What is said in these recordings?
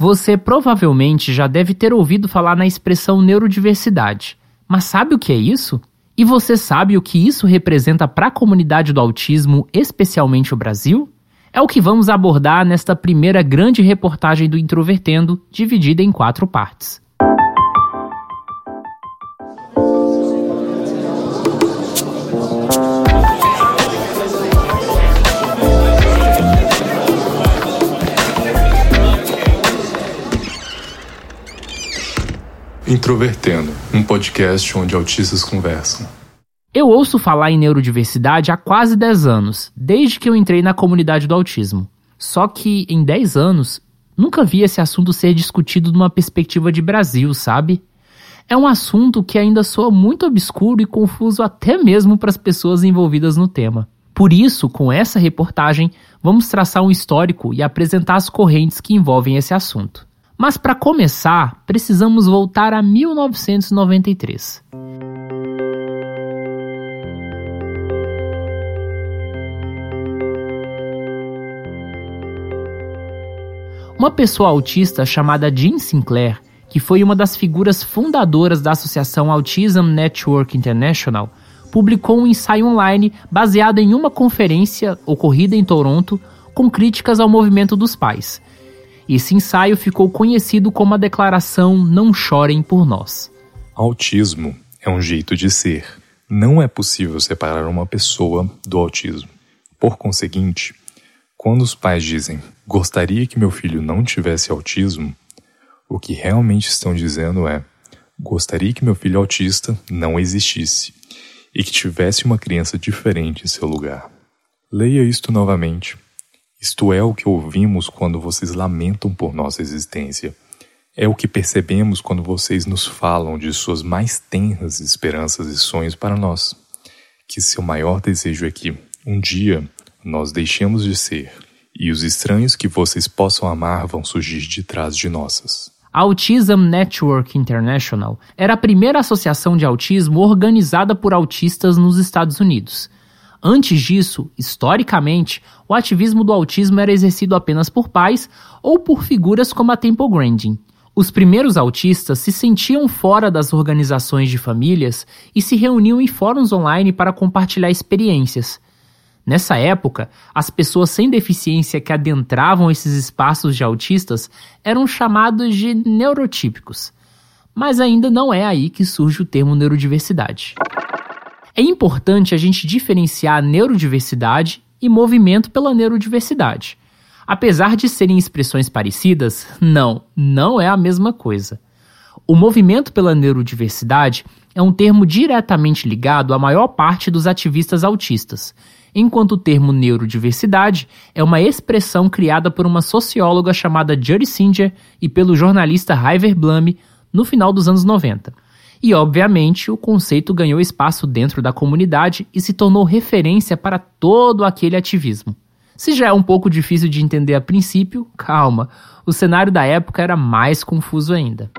Você provavelmente já deve ter ouvido falar na expressão neurodiversidade. Mas sabe o que é isso? E você sabe o que isso representa para a comunidade do autismo, especialmente o Brasil? É o que vamos abordar nesta primeira grande reportagem do Introvertendo, dividida em quatro partes. Introvertendo, um podcast onde autistas conversam. Eu ouço falar em neurodiversidade há quase 10 anos, desde que eu entrei na comunidade do autismo. Só que em 10 anos, nunca vi esse assunto ser discutido numa perspectiva de Brasil, sabe? É um assunto que ainda soa muito obscuro e confuso até mesmo para as pessoas envolvidas no tema. Por isso, com essa reportagem, vamos traçar um histórico e apresentar as correntes que envolvem esse assunto. Mas para começar, precisamos voltar a 1993. Uma pessoa autista chamada Jean Sinclair, que foi uma das figuras fundadoras da associação Autism Network International, publicou um ensaio online baseado em uma conferência ocorrida em Toronto com críticas ao movimento dos pais esse ensaio ficou conhecido como a declaração Não Chorem por Nós. Autismo é um jeito de ser. Não é possível separar uma pessoa do autismo. Por conseguinte, quando os pais dizem gostaria que meu filho não tivesse autismo, o que realmente estão dizendo é gostaria que meu filho autista não existisse e que tivesse uma criança diferente em seu lugar. Leia isto novamente isto é o que ouvimos quando vocês lamentam por nossa existência. É o que percebemos quando vocês nos falam de suas mais tenras esperanças e sonhos para nós. Que seu maior desejo é que, um dia, nós deixemos de ser e os estranhos que vocês possam amar vão surgir de trás de nossas. A Autism Network International era a primeira associação de autismo organizada por autistas nos Estados Unidos Antes disso, historicamente, o ativismo do autismo era exercido apenas por pais ou por figuras como a Temple Grandin. Os primeiros autistas se sentiam fora das organizações de famílias e se reuniam em fóruns online para compartilhar experiências. Nessa época, as pessoas sem deficiência que adentravam esses espaços de autistas eram chamados de neurotípicos. Mas ainda não é aí que surge o termo neurodiversidade. É importante a gente diferenciar neurodiversidade e movimento pela neurodiversidade. Apesar de serem expressões parecidas, não, não é a mesma coisa. O movimento pela neurodiversidade é um termo diretamente ligado à maior parte dos ativistas autistas, enquanto o termo neurodiversidade é uma expressão criada por uma socióloga chamada Judy Singer e pelo jornalista Iver Blum no final dos anos 90. E, obviamente, o conceito ganhou espaço dentro da comunidade e se tornou referência para todo aquele ativismo. Se já é um pouco difícil de entender a princípio, calma, o cenário da época era mais confuso ainda.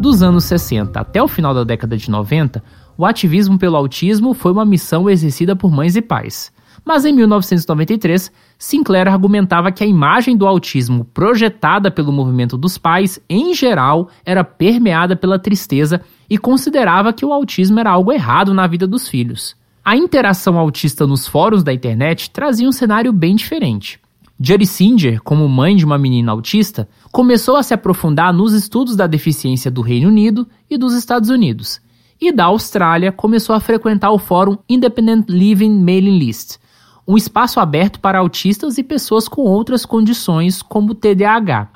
Dos anos 60 até o final da década de 90, o ativismo pelo autismo foi uma missão exercida por mães e pais. Mas em 1993, Sinclair argumentava que a imagem do autismo projetada pelo movimento dos pais, em geral, era permeada pela tristeza e considerava que o autismo era algo errado na vida dos filhos. A interação autista nos fóruns da internet trazia um cenário bem diferente. Jerry Singer, como mãe de uma menina autista, começou a se aprofundar nos estudos da deficiência do Reino Unido e dos Estados Unidos. E da Austrália começou a frequentar o fórum Independent Living Mailing List, um espaço aberto para autistas e pessoas com outras condições, como TDAH.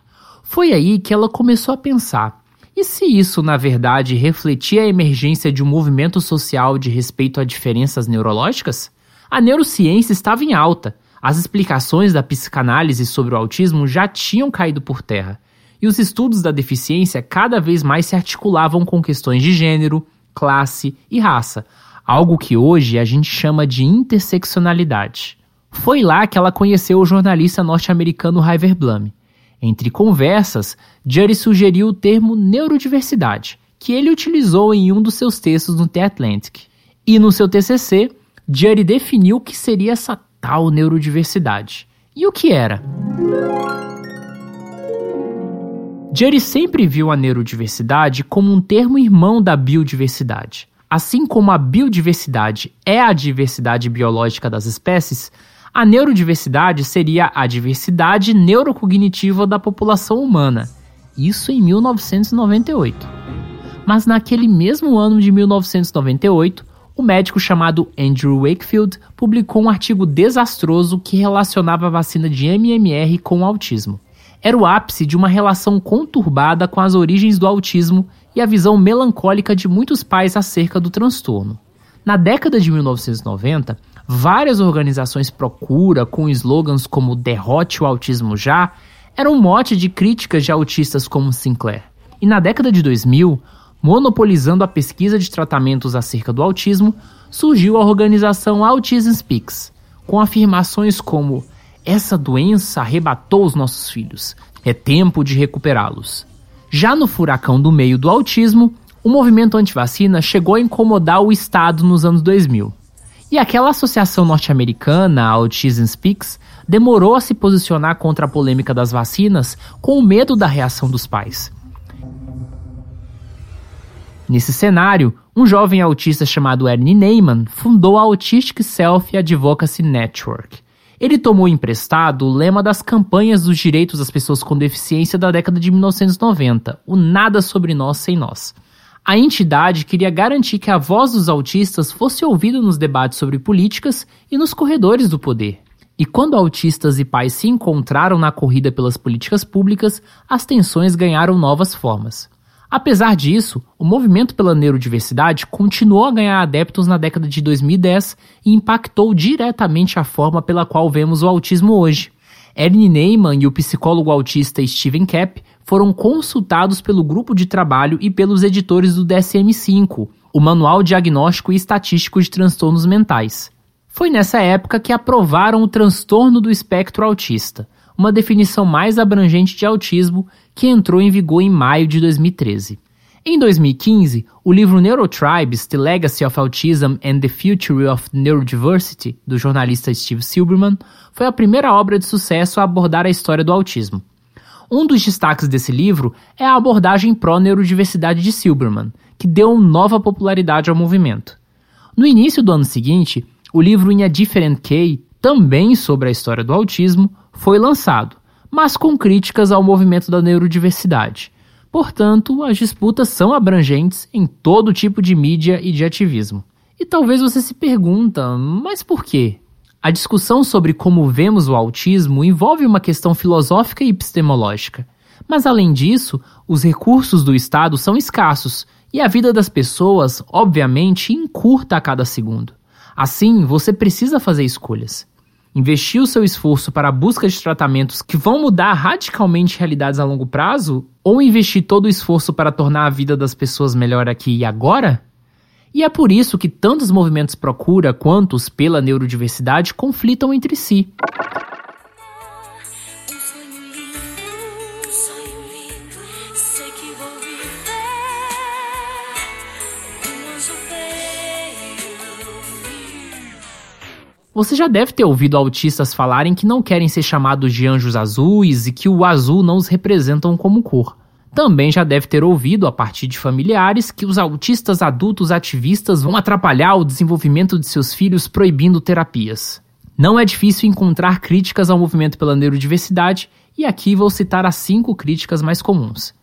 Foi aí que ela começou a pensar: e se isso, na verdade, refletia a emergência de um movimento social de respeito a diferenças neurológicas? A neurociência estava em alta, as explicações da psicanálise sobre o autismo já tinham caído por terra, e os estudos da deficiência cada vez mais se articulavam com questões de gênero, classe e raça, algo que hoje a gente chama de interseccionalidade. Foi lá que ela conheceu o jornalista norte-americano Iver Blum. Entre conversas, Jury sugeriu o termo neurodiversidade, que ele utilizou em um dos seus textos no The Atlantic. E no seu TCC, Jury definiu o que seria essa tal neurodiversidade. E o que era? Judy sempre viu a neurodiversidade como um termo irmão da biodiversidade. Assim como a biodiversidade é a diversidade biológica das espécies, a neurodiversidade seria a diversidade neurocognitiva da população humana. Isso em 1998. Mas naquele mesmo ano de 1998, o médico chamado Andrew Wakefield publicou um artigo desastroso que relacionava a vacina de MMR com o autismo. Era o ápice de uma relação conturbada com as origens do autismo e a visão melancólica de muitos pais acerca do transtorno. Na década de 1990, várias organizações procura com slogans como Derrote o Autismo Já eram um mote de críticas de autistas como Sinclair. E na década de 2000, monopolizando a pesquisa de tratamentos acerca do autismo, surgiu a organização Autism Speaks, com afirmações como essa doença arrebatou os nossos filhos. É tempo de recuperá-los. Já no furacão do meio do autismo, o movimento antivacina chegou a incomodar o Estado nos anos 2000. E aquela associação norte-americana, Autism Speaks, demorou a se posicionar contra a polêmica das vacinas com medo da reação dos pais. Nesse cenário, um jovem autista chamado Ernie Neyman fundou a Autistic Self Advocacy Network. Ele tomou emprestado o lema das campanhas dos direitos das pessoas com deficiência da década de 1990, o Nada sobre Nós Sem Nós. A entidade queria garantir que a voz dos autistas fosse ouvida nos debates sobre políticas e nos corredores do poder. E quando autistas e pais se encontraram na corrida pelas políticas públicas, as tensões ganharam novas formas. Apesar disso, o movimento pela neurodiversidade continuou a ganhar adeptos na década de 2010 e impactou diretamente a forma pela qual vemos o autismo hoje. Ernie Neyman e o psicólogo autista Steven Kapp foram consultados pelo grupo de trabalho e pelos editores do DSM-5, o Manual Diagnóstico e Estatístico de Transtornos Mentais. Foi nessa época que aprovaram o transtorno do espectro autista, uma definição mais abrangente de autismo que entrou em vigor em maio de 2013. Em 2015, o livro Neurotribes: The Legacy of Autism and the Future of Neurodiversity, do jornalista Steve Silberman, foi a primeira obra de sucesso a abordar a história do autismo. Um dos destaques desse livro é a abordagem pró-neurodiversidade de Silberman, que deu nova popularidade ao movimento. No início do ano seguinte, o livro In a Different Key, também sobre a história do autismo, foi lançado, mas com críticas ao movimento da neurodiversidade. Portanto, as disputas são abrangentes em todo tipo de mídia e de ativismo. E talvez você se pergunta, mas por quê? A discussão sobre como vemos o autismo envolve uma questão filosófica e epistemológica. Mas além disso, os recursos do Estado são escassos e a vida das pessoas, obviamente, encurta a cada segundo. Assim, você precisa fazer escolhas. Investir o seu esforço para a busca de tratamentos que vão mudar radicalmente realidades a longo prazo? Ou investir todo o esforço para tornar a vida das pessoas melhor aqui e agora? E é por isso que tantos movimentos procura quanto pela neurodiversidade conflitam entre si. Você já deve ter ouvido autistas falarem que não querem ser chamados de anjos azuis e que o azul não os representam como cor. Também já deve ter ouvido, a partir de familiares, que os autistas adultos ativistas vão atrapalhar o desenvolvimento de seus filhos proibindo terapias. Não é difícil encontrar críticas ao movimento pela neurodiversidade, e aqui vou citar as cinco críticas mais comuns.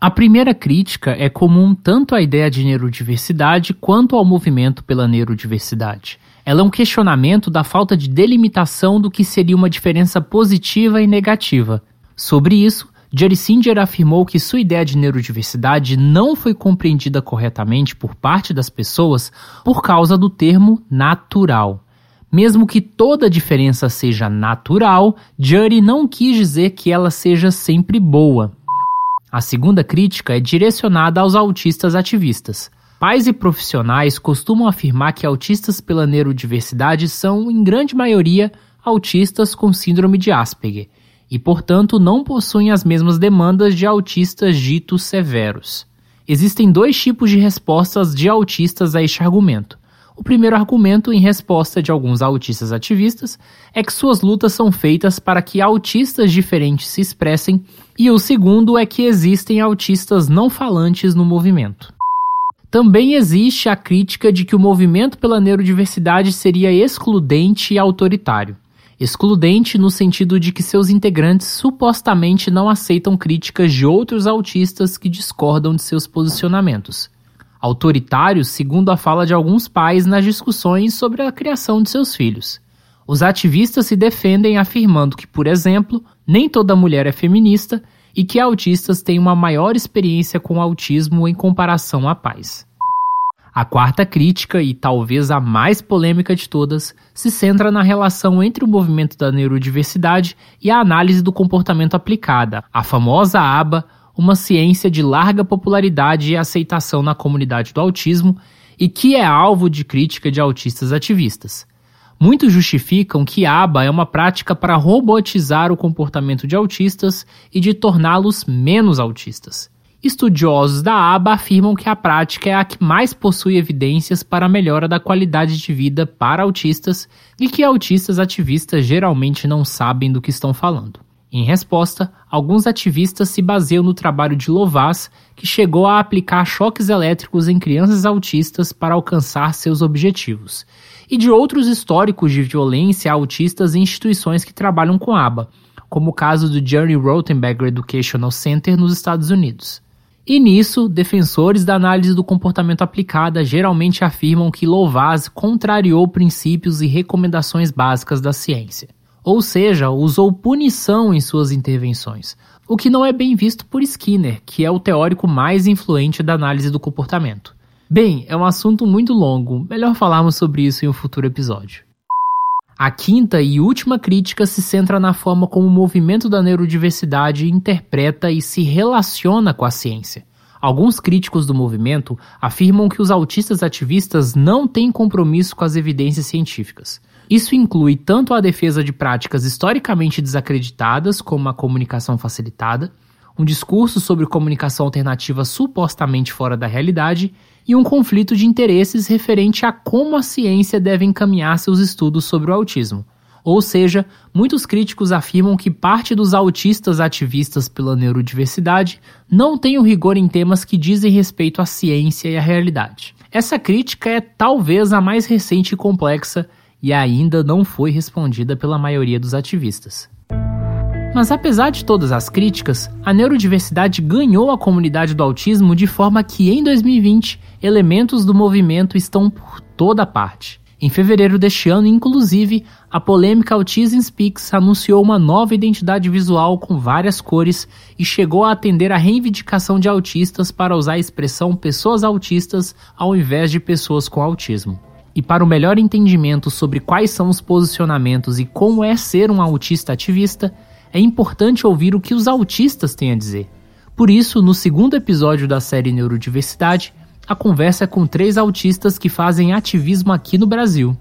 A primeira crítica é comum tanto à ideia de neurodiversidade quanto ao movimento pela neurodiversidade. Ela é um questionamento da falta de delimitação do que seria uma diferença positiva e negativa. Sobre isso, Jerry Singer afirmou que sua ideia de neurodiversidade não foi compreendida corretamente por parte das pessoas por causa do termo natural. Mesmo que toda diferença seja natural, Jury não quis dizer que ela seja sempre boa. A segunda crítica é direcionada aos autistas ativistas. Pais e profissionais costumam afirmar que autistas pela neurodiversidade são, em grande maioria, autistas com síndrome de Asperger e, portanto, não possuem as mesmas demandas de autistas ditos severos. Existem dois tipos de respostas de autistas a este argumento. O primeiro argumento, em resposta de alguns autistas ativistas, é que suas lutas são feitas para que autistas diferentes se expressem, e o segundo é que existem autistas não falantes no movimento. Também existe a crítica de que o movimento pela neurodiversidade seria excludente e autoritário. Excludente no sentido de que seus integrantes supostamente não aceitam críticas de outros autistas que discordam de seus posicionamentos. Autoritário, segundo a fala de alguns pais nas discussões sobre a criação de seus filhos. Os ativistas se defendem afirmando que, por exemplo, nem toda mulher é feminista e que autistas têm uma maior experiência com autismo em comparação a pais. A quarta crítica, e talvez a mais polêmica de todas, se centra na relação entre o movimento da neurodiversidade e a análise do comportamento aplicada, a famosa ABA, uma ciência de larga popularidade e aceitação na comunidade do autismo e que é alvo de crítica de autistas ativistas. Muitos justificam que ABA é uma prática para robotizar o comportamento de autistas e de torná-los menos autistas. Estudiosos da ABA afirmam que a prática é a que mais possui evidências para a melhora da qualidade de vida para autistas e que autistas ativistas geralmente não sabem do que estão falando. Em resposta, alguns ativistas se baseiam no trabalho de Lovaz, que chegou a aplicar choques elétricos em crianças autistas para alcançar seus objetivos, e de outros históricos de violência a autistas em instituições que trabalham com ABA, como o caso do Jerry Rothenberger Educational Center nos Estados Unidos. E nisso, defensores da análise do comportamento aplicada geralmente afirmam que Louvaz contrariou princípios e recomendações básicas da ciência, ou seja, usou punição em suas intervenções, o que não é bem visto por Skinner, que é o teórico mais influente da análise do comportamento. Bem, é um assunto muito longo, melhor falarmos sobre isso em um futuro episódio. A quinta e última crítica se centra na forma como o movimento da neurodiversidade interpreta e se relaciona com a ciência. Alguns críticos do movimento afirmam que os autistas ativistas não têm compromisso com as evidências científicas. Isso inclui tanto a defesa de práticas historicamente desacreditadas, como a comunicação facilitada, um discurso sobre comunicação alternativa supostamente fora da realidade e um conflito de interesses referente a como a ciência deve encaminhar seus estudos sobre o autismo. Ou seja, muitos críticos afirmam que parte dos autistas ativistas pela neurodiversidade não tem o rigor em temas que dizem respeito à ciência e à realidade. Essa crítica é talvez a mais recente e complexa e ainda não foi respondida pela maioria dos ativistas. Mas apesar de todas as críticas, a neurodiversidade ganhou a comunidade do autismo de forma que em 2020 elementos do movimento estão por toda parte. Em fevereiro deste ano, inclusive, a polêmica Autism Speaks anunciou uma nova identidade visual com várias cores e chegou a atender a reivindicação de autistas para usar a expressão pessoas autistas ao invés de pessoas com autismo. E para o melhor entendimento sobre quais são os posicionamentos e como é ser um autista ativista, é importante ouvir o que os autistas têm a dizer. Por isso, no segundo episódio da série Neurodiversidade, a conversa é com três autistas que fazem ativismo aqui no Brasil.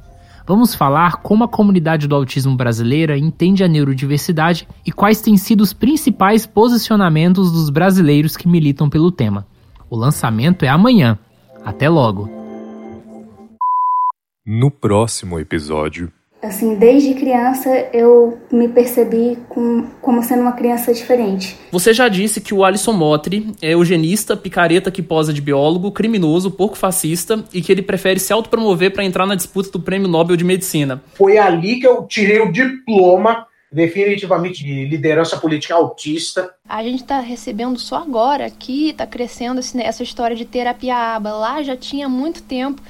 Vamos falar como a comunidade do autismo brasileira entende a neurodiversidade e quais têm sido os principais posicionamentos dos brasileiros que militam pelo tema. O lançamento é amanhã. Até logo! No próximo episódio, Assim, desde criança eu me percebi com, como sendo uma criança diferente. Você já disse que o Alisson Motri é eugenista, picareta que posa de biólogo, criminoso, porco fascista e que ele prefere se autopromover para entrar na disputa do Prêmio Nobel de Medicina. Foi ali que eu tirei o diploma definitivamente de liderança política autista. A gente está recebendo só agora aqui, está crescendo essa história de terapia aba. Lá já tinha muito tempo